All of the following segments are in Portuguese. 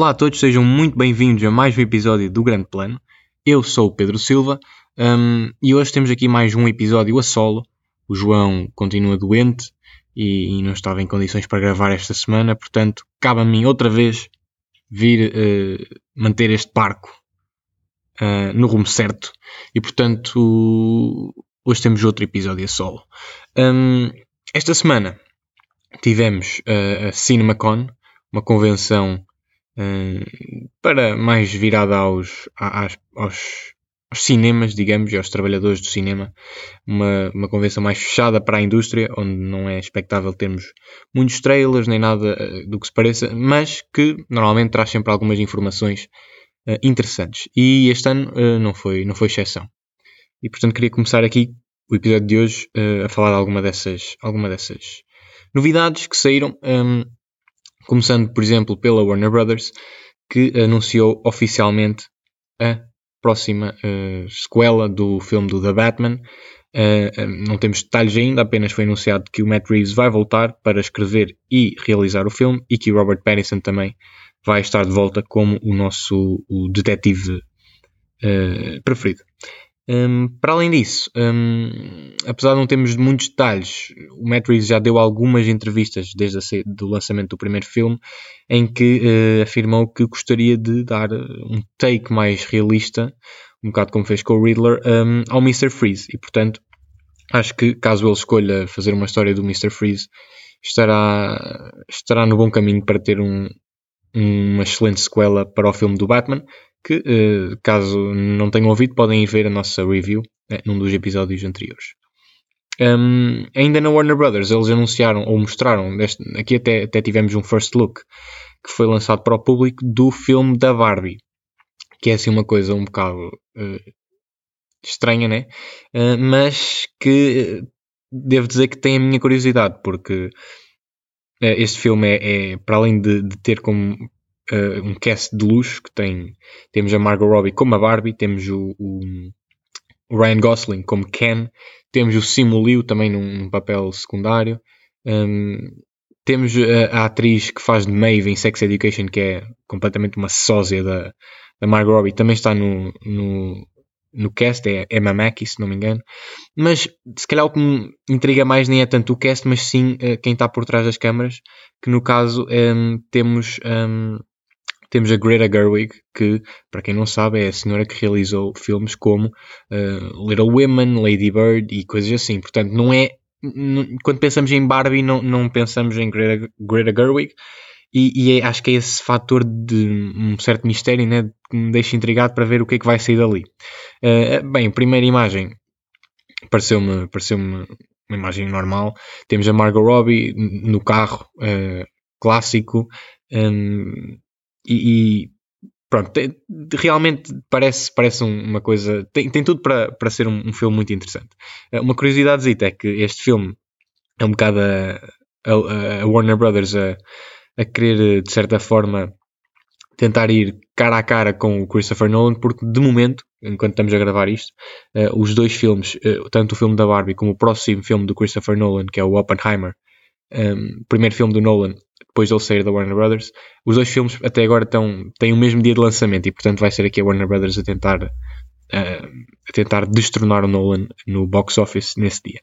Olá a todos, sejam muito bem-vindos a mais um episódio do Grande Plano. Eu sou o Pedro Silva um, e hoje temos aqui mais um episódio a solo. O João continua doente e, e não estava em condições para gravar esta semana, portanto, cabe a mim outra vez vir uh, manter este barco uh, no rumo certo. E portanto, hoje temos outro episódio a solo. Um, esta semana tivemos uh, a CinemaCon, uma convenção uh, para mais virada aos, aos, aos, cinemas, digamos, e aos trabalhadores do cinema. Uma, uma convenção mais fechada para a indústria, onde não é expectável termos muitos trailers nem nada uh, do que se pareça, mas que normalmente traz sempre algumas informações uh, interessantes. E este ano não, foi, não foi exceção. E portanto queria começar aqui o episódio de hoje a falar de alguma dessas, alguma dessas novidades que saíram. Um, Começando, por exemplo, pela Warner Brothers, que anunciou oficialmente a próxima uh, sequela do filme do The Batman. Uh, não temos detalhes ainda, apenas foi anunciado que o Matt Reeves vai voltar para escrever e realizar o filme e que o Robert Pattinson também vai estar de volta como o nosso o detetive uh, preferido. Um, para além disso, um, apesar de não termos muitos detalhes, o Matt Reeves já deu algumas entrevistas desde o lançamento do primeiro filme em que uh, afirmou que gostaria de dar um take mais realista, um bocado como fez com o Riddler, um, ao Mr. Freeze. E portanto, acho que caso ele escolha fazer uma história do Mr. Freeze, estará, estará no bom caminho para ter um, uma excelente sequela para o filme do Batman que, uh, caso não tenham ouvido, podem ir ver a nossa review né, num dos episódios anteriores. Um, ainda na Warner Brothers, eles anunciaram ou mostraram, deste, aqui até, até tivemos um first look que foi lançado para o público do filme da Barbie, que é assim uma coisa um bocado uh, estranha, né? Uh, mas que devo dizer que tem a minha curiosidade, porque este filme é, é para além de, de, ter como uh, um cast de luxo que tem temos a Margot Robbie como a Barbie, temos o, o, Ryan Gosling como Ken, temos o Simu Liu também num, num papel secundário, um, temos a, a, atriz que faz de Maeve em Sex Education, que é completamente uma sósia da, da Margot Robbie, também está no, no, no cast, é Emma Mackey, se não me engano. Mas se calhar o que me intriga mais nem é tanto o cast, mas sim uh, quem está por trás das câmaras, que no caso um, temos um, temos a Greta Gerwig, que, para quem não sabe, é a senhora que realizou filmes como uh, Little Women, Lady Bird e coisas assim. Portanto, não é. Quando pensamos em Barbie, não, não pensamos em Greta, Greta Gerwig. E, e é, acho que é esse fator de um certo mistério né, que me deixa intrigado para ver o que é que vai sair dali. Uh, bem, primeira imagem pareceu-me pareceu uma imagem normal. Temos a Margot Robbie no carro uh, clássico. Um, e, e pronto, tem, realmente parece, parece uma coisa. Tem, tem tudo para, para ser um, um filme muito interessante. Eh, uma curiosidade é que este filme é um bocado a, a, a Warner Brothers a, a querer, de certa forma, tentar ir cara a cara com o Christopher Nolan, porque de momento, enquanto estamos a gravar isto, uh, os dois filmes, uh, tanto o filme da Barbie como o próximo filme do Christopher Nolan, que é o Oppenheimer, um, primeiro filme do Nolan, depois de ele sair da Warner Brothers. Os dois filmes até agora estão, têm o mesmo dia de lançamento e portanto vai ser aqui a Warner Brothers a tentar, uh, a tentar destronar o Nolan no box office nesse dia.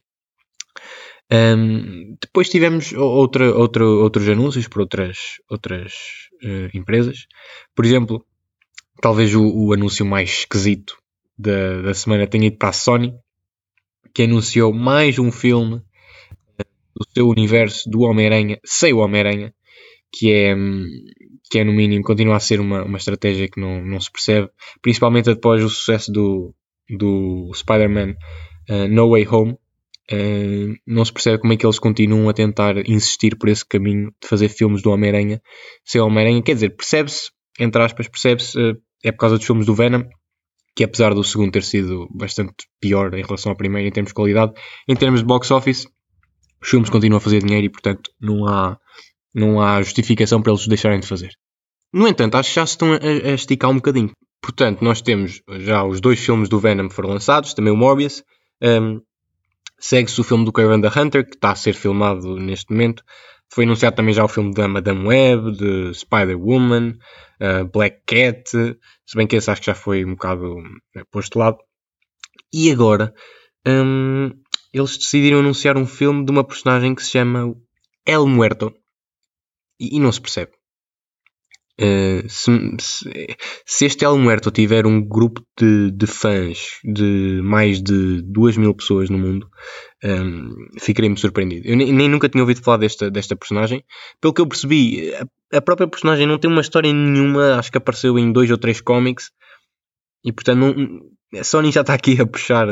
Um, depois tivemos outra, outra, outros anúncios por outras, outras uh, empresas. Por exemplo, talvez o, o anúncio mais esquisito da, da semana tenha ido para a Sony, que anunciou mais um filme do seu universo do Homem-Aranha, sem o Homem-Aranha, que é, que é no mínimo, continua a ser uma, uma estratégia que não, não se percebe, principalmente após o sucesso do, do Spider-Man uh, No Way Home. Uh, não se percebe como é que eles continuam a tentar insistir por esse caminho de fazer filmes do Homem-Aranha sem Homem-Aranha. Quer dizer, percebe-se, entre aspas, percebe-se, uh, é por causa dos filmes do Venom, que apesar do segundo ter sido bastante pior em relação ao primeiro em termos de qualidade, em termos de box office, os filmes continuam a fazer dinheiro e, portanto, não há, não há justificação para eles deixarem de fazer. No entanto, acho que já se estão a, a esticar um bocadinho. Portanto, nós temos já os dois filmes do Venom foram lançados, também o Morbius. Um, Segue-se o filme do Craven the Hunter, que está a ser filmado neste momento. Foi anunciado também já o filme da Madame Web, de Spider-Woman, uh, Black Cat, se bem que esse acho que já foi um bocado uh, posto de lado. E agora, um, eles decidiram anunciar um filme de uma personagem que se chama El Muerto. E, e não se percebe. Uh, se, se, se, este El Muerto tiver um grupo de, de, fãs de mais de 2 mil pessoas no mundo, um, ehm, ficarei muito surpreendido. Eu nem, nem, nunca tinha ouvido falar desta, desta personagem. Pelo que eu percebi, a, a, própria personagem não tem uma história nenhuma, acho que apareceu em dois ou três cómics, e portanto não, a Sony já está aqui a puxar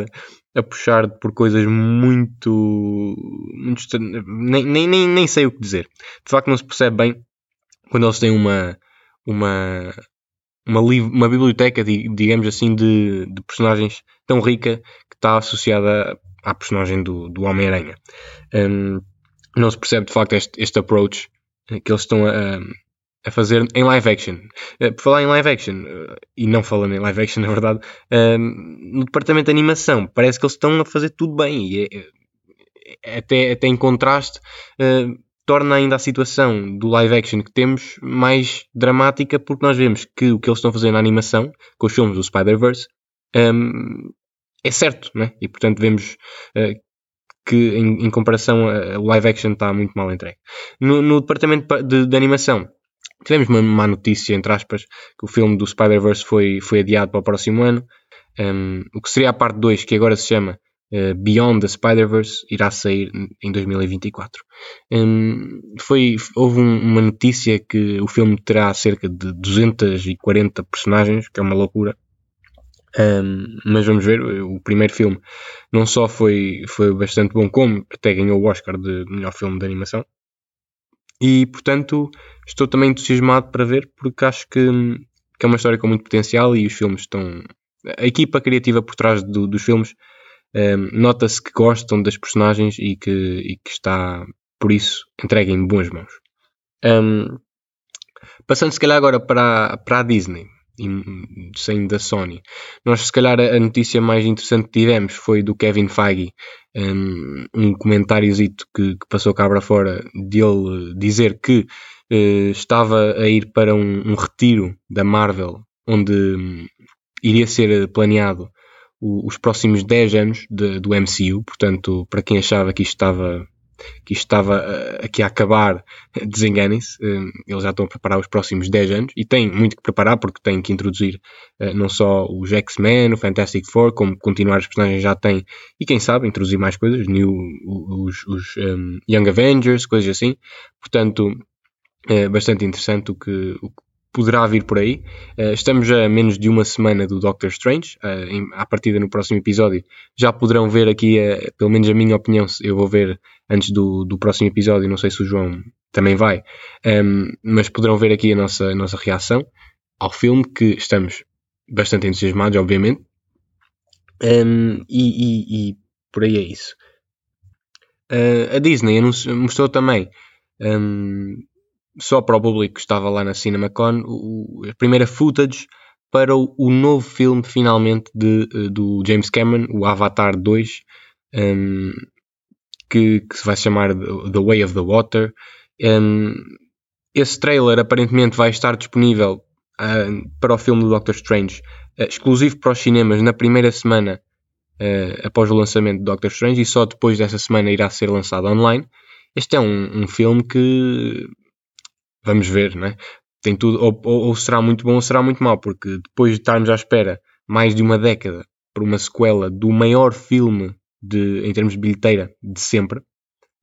a puxar por coisas muito, muito nem, nem, nem, nem sei o que dizer. De facto não se percebe bem quando eles têm uma uma uma, uma biblioteca, digamos assim, de, de personagens tão rica que está associada à personagem do, do Homem-Aranha. Um, não se percebe de facto este, este approach que eles estão a, a fazer em live action. Uh, por falar em live action, uh, e não falando em live action, na verdade, uh, no departamento de animação, parece que eles estão a fazer tudo bem e é, até, até em contraste. torna ainda a situação do live action que temos mais dramática porque nós vemos que o que eles estão fazendo na animação com os filmes do Spider-Verse um, é certo, né? e portanto vemos que em, em, comparação o live action está muito mal entregue. No, no departamento de, de, animação Tivemos uma má notícia, entre aspas, que o filme do Spider-Verse foi, foi adiado para o próximo ano. Um, o que seria a parte 2, que agora se chama uh, Beyond the Spider-Verse, irá sair em 2024. Um, foi, houve um, uma notícia que o filme terá cerca de 240 personagens, que é uma loucura. Um, mas vamos ver, o primeiro filme não só foi, foi bastante bom, como até ganhou o Oscar de melhor filme de animação. E portanto estou também entusiasmado para ver porque acho que, que é uma história com muito potencial e os filmes estão. A equipa criativa por trás do, dos filmes um, ehm, nota-se que gostam das personagens e que, e que está, por isso, entregue em boas mãos. Um, ehm, passando se calhar agora para, para a Disney sem da Sony. Nós, se calhar, a notícia mais interessante que tivemos foi do Kevin Feige, um, comentáriozito que, que, passou cá para fora dele dizer que uh, estava a ir para um, um retiro da Marvel, onde um, iria ser planeado o, os próximos 10 anos de, do MCU. Portanto, para quem achava que isto estava que isto estava uh, aqui a acabar, desenganem-se, uh, eles já estão a preparar os próximos 10 anos e têm muito que preparar porque têm que introduzir uh, não só os X-Men, o Fantastic Four, como continuar os personagens já têm e quem sabe introduzir mais coisas, new, os, os um, Young Avengers, coisas assim. Portanto, é bastante interessante o que, o que poderá vir por aí. Uh, estamos a menos de uma semana do Doctor Strange. Em, à partida no próximo episódio já poderão ver aqui, uh, pelo menos a minha opinião, eu vou ver antes do, do próximo episódio, não sei se o João também vai, ehm, mas poderão ver aqui a nossa, a nossa reação ao filme, que estamos bastante entusiasmados, obviamente. Um, ehm, e, e, e, por aí é isso. a Disney mostrou também um, ehm, só para o público que estava lá na CinemaCon, o, a primeira footage para o, o novo filme, finalmente, de, eh, do James Cameron, o Avatar 2, um, que, que, se vai chamar The Way of the Water. Um, esse trailer aparentemente vai estar disponível uh, para o filme do Doctor Strange, uh, exclusivo para os cinemas na primeira semana uh, após o lançamento do Doctor Strange e só depois dessa semana irá ser lançado online. Este é um, um filme que vamos ver, né? Tem tudo, ou, ou, será muito bom ou será muito mau, porque depois de estarmos à espera mais de uma década por uma sequela do maior filme de, em termos de bilheteira de sempre,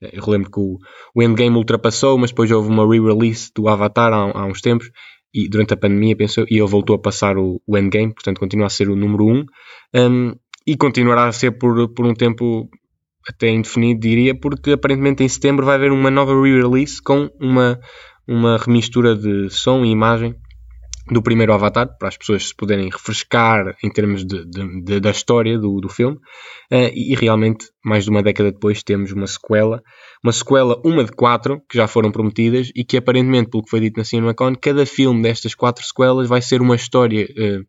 eu relembro que o, o Endgame ultrapassou, mas depois houve uma re-release do Avatar há, há, uns tempos e durante a pandemia pensou, e ele voltou a passar o, o Endgame, portanto continua a ser o número 1 um, um, e continuará a ser por, por um tempo até indefinido, diria, porque aparentemente em setembro vai haver uma nova re-release com uma, uma remistura de som e imagem do primeiro Avatar, para as pessoas se poderem refrescar em termos de, de, de, da história do, do filme. Uh, e, realmente, mais de uma década depois, temos uma sequela. Uma sequela, uma de quatro, que já foram prometidas e que aparentemente, pelo que foi dito na CinemaCon, cada filme destas quatro sequelas vai ser uma história uh,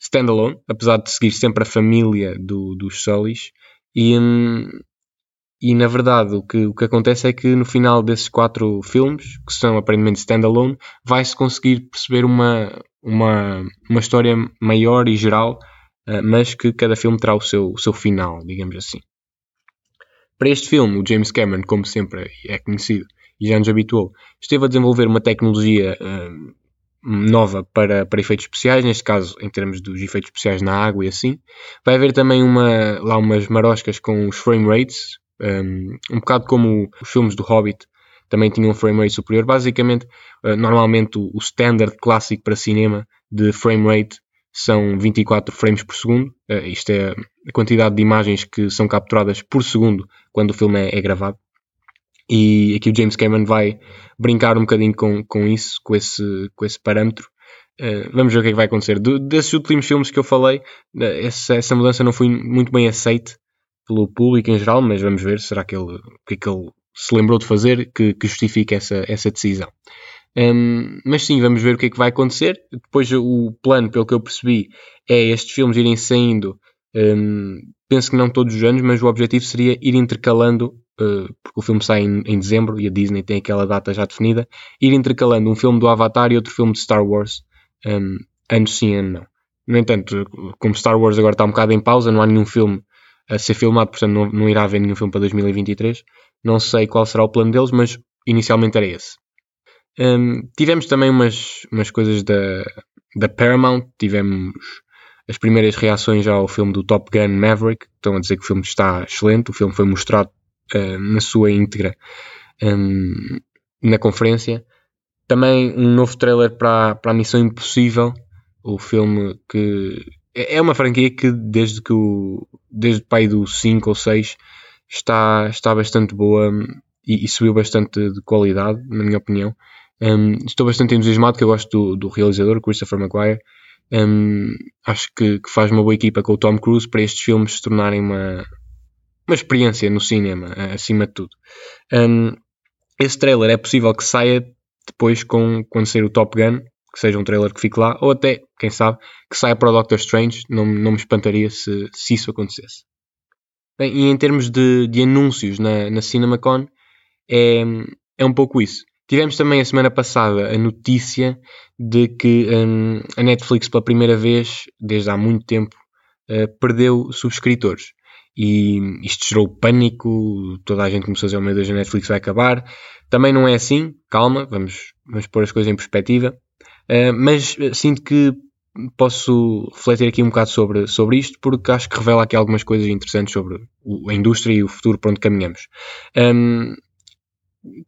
standalone, apesar de seguir sempre a família do, dos Sullys. E, um, e na verdade o que, o que acontece é que no final desses quatro filmes, que são aparentemente standalone, vai-se conseguir perceber uma, uma, uma história maior e geral, uh, mas que cada filme terá o seu, o seu final, digamos assim. Para este filme, o James Cameron, como sempre é conhecido e já nos habituou, esteve a desenvolver uma tecnologia uh, nova para, para efeitos especiais, neste caso em termos dos efeitos especiais na água e assim. Vai haver também uma, lá umas maroscas com os frame rates, um, um bocado como os filmes do Hobbit também tinham um frame rate superior. Basicamente, uh, normalmente o, o standard clássico para cinema de frame rate são 24 frames por segundo. Uh, isto é a quantidade de imagens que são capturadas por segundo quando o filme é, é gravado. E aqui o James Cameron vai brincar um bocadinho com, com isso, com esse, com esse parâmetro. Uh, vamos ver o que é que vai acontecer. Do, desses últimos filmes que eu falei, essa, essa mudança não foi muito bem aceite pelo público em geral, mas vamos ver será que ele, o que é que ele se lembrou de fazer que, que justifica essa, essa decisão. Um, mas sim, vamos ver o que é que vai acontecer. Depois, o plano, pelo que eu percebi, é estes filmes irem saindo. Um, penso que não todos os anos, mas o objetivo seria ir intercalando, uh, porque o filme sai em, em, dezembro e a Disney tem aquela data já definida, ir intercalando um filme do Avatar e outro filme de Star Wars, um, ano sim, ano não. No entanto, como Star Wars agora está um bocado em pausa, não há nenhum filme a ser filmado, portanto não, não irá haver nenhum filme para 2023. Não sei qual será o plano deles, mas inicialmente era esse. Um, tivemos também umas, umas coisas da, da Paramount, tivemos as primeiras reações ao filme do Top Gun Maverick, estão a dizer que o filme está excelente, o filme foi mostrado uh, na sua íntegra um, na conferência. Também um novo trailer para, para a Missão Impossível, o filme que é, é uma franquia que desde que o desde o pai do 5 ou 6 está, está bastante boa e, e, subiu bastante de qualidade, na minha opinião. Um, estou bastante entusiasmado que eu gosto do, do realizador, Christopher Maguire. Um, acho que, que, faz uma boa equipa com o Tom Cruise para estes filmes se tornarem uma, uma experiência no cinema, acima de tudo. Um, esse trailer é possível que saia depois com, quando sair o Top Gun, que seja um trailer que fique lá, ou até, quem sabe, que saia para o Doctor Strange, não, não me espantaria se, se isso acontecesse. Bem, e em termos de, de anúncios na, na CinemaCon, é, é um pouco isso. Tivemos também a semana passada a notícia de que um, a Netflix, pela primeira vez, desde há muito tempo, uh, perdeu subscritores. E isto gerou pânico, toda a gente começou a dizer: oh meu Deus, a Netflix vai acabar. Também não é assim, calma, vamos, vamos pôr as coisas em perspectiva. Uh, mas eh, sinto que posso refletir aqui um bocado sobre, sobre isto, porque acho que revela aqui algumas coisas interessantes sobre a indústria e o futuro para onde caminhamos. Um,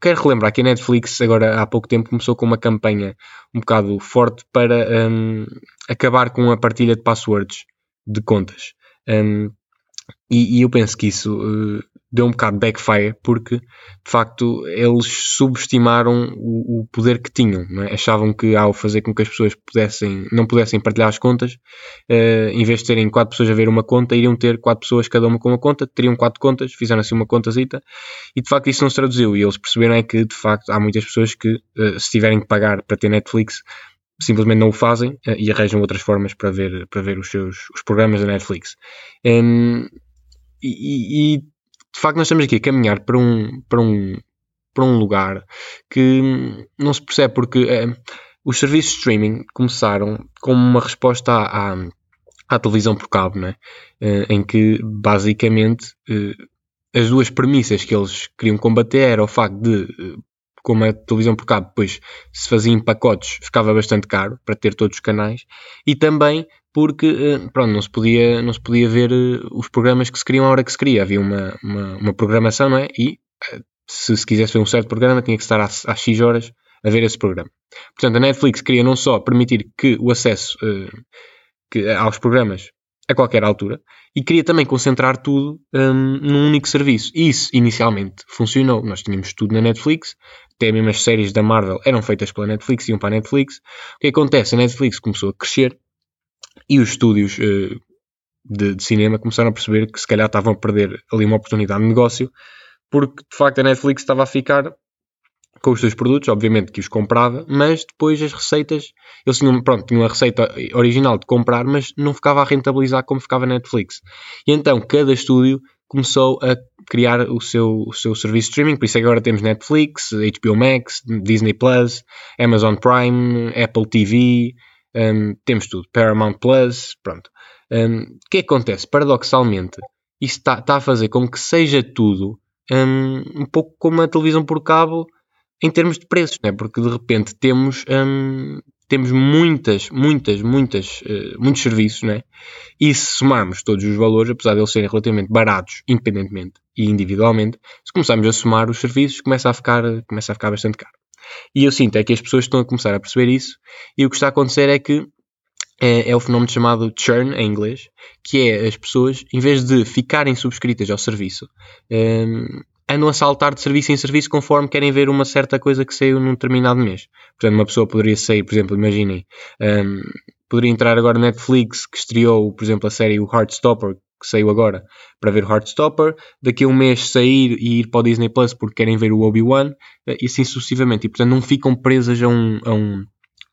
quero relembrar que a Netflix, agora há pouco tempo, começou com uma campanha um bocado forte para um, acabar com a partilha de passwords de contas. Um, e, e, eu penso que isso uh, deu um bocado backfire porque de facto eles subestimaram o, o poder que tinham é? achavam que ao fazer com que as pessoas pudessem não pudessem partilhar as contas uh, em vez de terem quatro pessoas a ver uma conta iriam ter quatro pessoas cada uma com uma conta teriam quatro contas fizeram assim uma contazita e de facto isso não se traduziu e eles perceberam é que de facto há muitas pessoas que uh, se tiverem que pagar para ter Netflix simplesmente não o fazem uh, e arranjam outras formas para ver para ver os seus os programas da Netflix um, e, e, de facto nós estamos aqui a caminhar para um, para um, para um lugar que não se percebe porque é, os serviços de streaming começaram como uma resposta à, à, à televisão por cabo, né? em que basicamente eh, as duas premissas que eles queriam combater era o facto de como a televisão por cabo depois se fazia em pacotes, ficava bastante caro para ter todos os canais, e também porque eh, pronto, não, se podia, não se podia ver eh, os programas que se queriam à hora que se queria. Havia uma, uma, uma programação, não é? E eh, se se quisesse ver um certo programa, tinha que estar às, às X horas a ver esse programa. Portanto, a Netflix queria não só permitir que o acesso que, aos programas a qualquer altura e queria também concentrar tudo um, num único serviço. E isso inicialmente funcionou. Nós tínhamos tudo na Netflix, até mesmo as séries da Marvel eram feitas pela Netflix, iam para a Netflix. O que acontece? A Netflix começou a crescer e os estúdios uh, de, de, cinema começaram a perceber que se calhar estavam a perder ali uma oportunidade de negócio, porque de facto a Netflix estava a ficar com os seus produtos, obviamente que os comprava, mas depois as receitas, eles tinham, pronto, tinham a receita original de comprar, mas não ficava a rentabilizar como ficava a Netflix. E então cada estúdio começou a criar o seu, o seu serviço de streaming, por isso agora temos Netflix, HBO Max, Disney Plus, Amazon Prime, Apple TV, um, temos tudo, Paramount Plus, pronto. Um, o que é que acontece? Paradoxalmente, isto está tá a fazer com que seja tudo um, um pouco como a televisão por cabo em termos de preços, né? porque de repente temos, um, temos muitas, muitas, muitas, uh, muitos serviços, né? e se somarmos todos os valores, apesar de eles serem relativamente baratos, independentemente e individualmente, se começarmos a somar os serviços, começa a ficar, começa a ficar bastante caro. E eu sinto é que as pessoas estão a começar a perceber isso, e o que está a acontecer é que é, é, o fenómeno chamado churn em inglês, que é as pessoas, em vez de ficarem subscritas ao serviço, um, andam a saltar de serviço em serviço conforme querem ver uma certa coisa que saiu num determinado mês. Portanto, uma pessoa poderia sair, por exemplo, imaginem, um, poderia entrar agora na Netflix, que estreou, por exemplo, a série o Heartstopper, que saiu agora, para ver Heartstopper, daqui a um mês sair e ir para o Disney Plus porque querem ver o Obi-Wan, eh, e assim sucessivamente. E, portanto, não ficam presas a um, a um,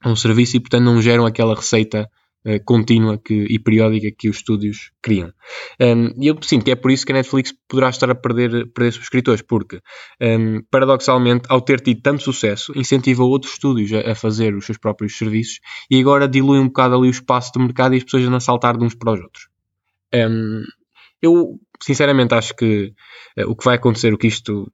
a um serviço e, portanto, não geram aquela receita uh, contínua que, e periódica que os estúdios criam. Um, e eu sinto que é por isso que a Netflix poderá estar a perder, perder subscritores, porque, um, paradoxalmente, ao ter tido tanto sucesso, incentiva outros estúdios a, a, fazer os seus próprios serviços e agora dilui um bocado ali o espaço de mercado e as pessoas a saltar de uns para os outros. Um, eu, sinceramente, acho que uh, o que vai acontecer, o que isto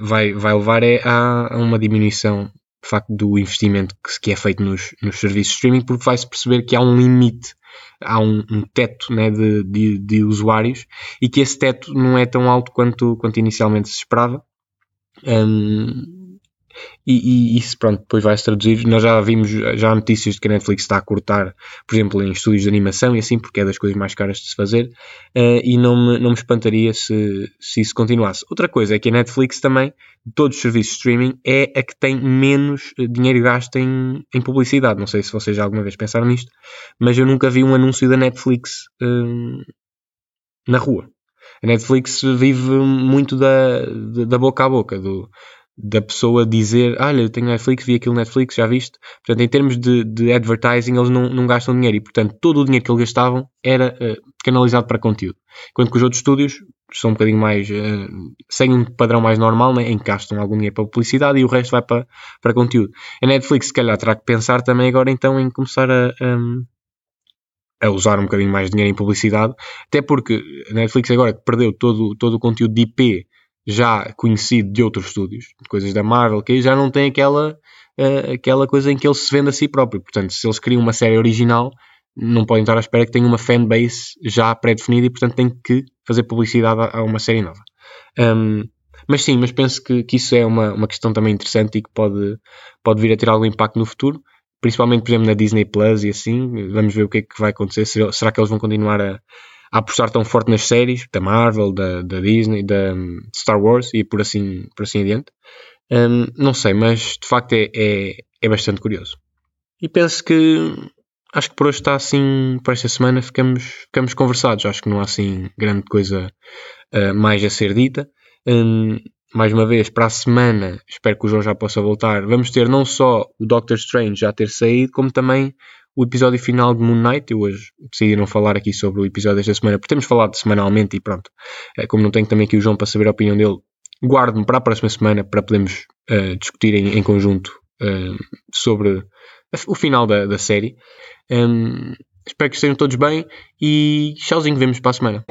vai, vai levar é a, a uma diminuição facto do investimento que, que é feito nos, nos serviços de streaming, porque vai-se perceber que há um limite, há um, um teto né, de, de, de, usuários e que esse teto não é tão alto quanto, quanto inicialmente se esperava. Um, e, e, isso pronto, depois vai se traduzir. Nós já vimos já notícias de que a Netflix está a cortar, por exemplo, em estúdios de animação e assim, porque é das coisas mais caras de se fazer, uh, e não me, não me espantaria se, se isso continuasse. Outra coisa é que a Netflix também, de todos os serviços de streaming, é a que tem menos eh, dinheiro gasto em, em publicidade. Não sei se vocês já alguma vez pensaram nisto, mas eu nunca vi um anúncio da Netflix uh, na rua. A Netflix vive muito da, da boca a boca, do, da pessoa dizer, olha, eu tenho Netflix, vi aquilo Netflix, já viste? Portanto, em termos de, de advertising, eles não, não gastam dinheiro e, portanto, todo o dinheiro que eles gastavam era uh, canalizado para conteúdo. Enquanto que os outros estúdios são um bocadinho mais, uh, seguem um padrão mais normal, né, em que gastam algum dinheiro para publicidade e o resto vai para, para conteúdo. A Netflix, se calhar, terá que pensar também agora, então, em começar a, um, a usar um bocadinho mais de dinheiro em publicidade, até porque a Netflix agora que perdeu todo, todo o conteúdo de IP já conhecido de outros estúdios, coisas da Marvel, que já não tem aquela, uh, aquela coisa em que ele se vende a si próprio. Portanto, se eles criam uma série original, não podem estar à espera que tenha uma fanbase já pré-definida e, portanto, têm que fazer publicidade a, a uma série nova. Um, mas sim, mas penso que, que isso é uma, uma questão também interessante e que pode, pode vir a ter algum impacto no futuro, principalmente, por exemplo, na Disney Plus e assim. Vamos ver o que é que vai acontecer. Será que eles vão continuar a, a apostar tão forte nas séries da Marvel, da, da Disney, da um, Star Wars e por assim, por assim adiante. Um, não sei, mas de facto é, é, é, bastante curioso. E penso que acho que por hoje está assim, por esta semana ficamos, ficamos conversados. Acho que não há assim grande coisa uh, mais a ser dita. Um, mais uma vez, para a semana, espero que o João já possa voltar. Vamos ter não só o Doctor Strange já ter saído, como também o episódio final de Moon Knight. Eu hoje decidi não falar aqui sobre o episódio desta semana, porque temos falado semanalmente e pronto. É, como não tenho também aqui o João para saber a opinião dele, guardo-me para a próxima semana para podermos uh, discutir em, em conjunto uh, sobre o final da, da série. Um, espero que estejam todos bem e tchauzinho, vemos para a semana.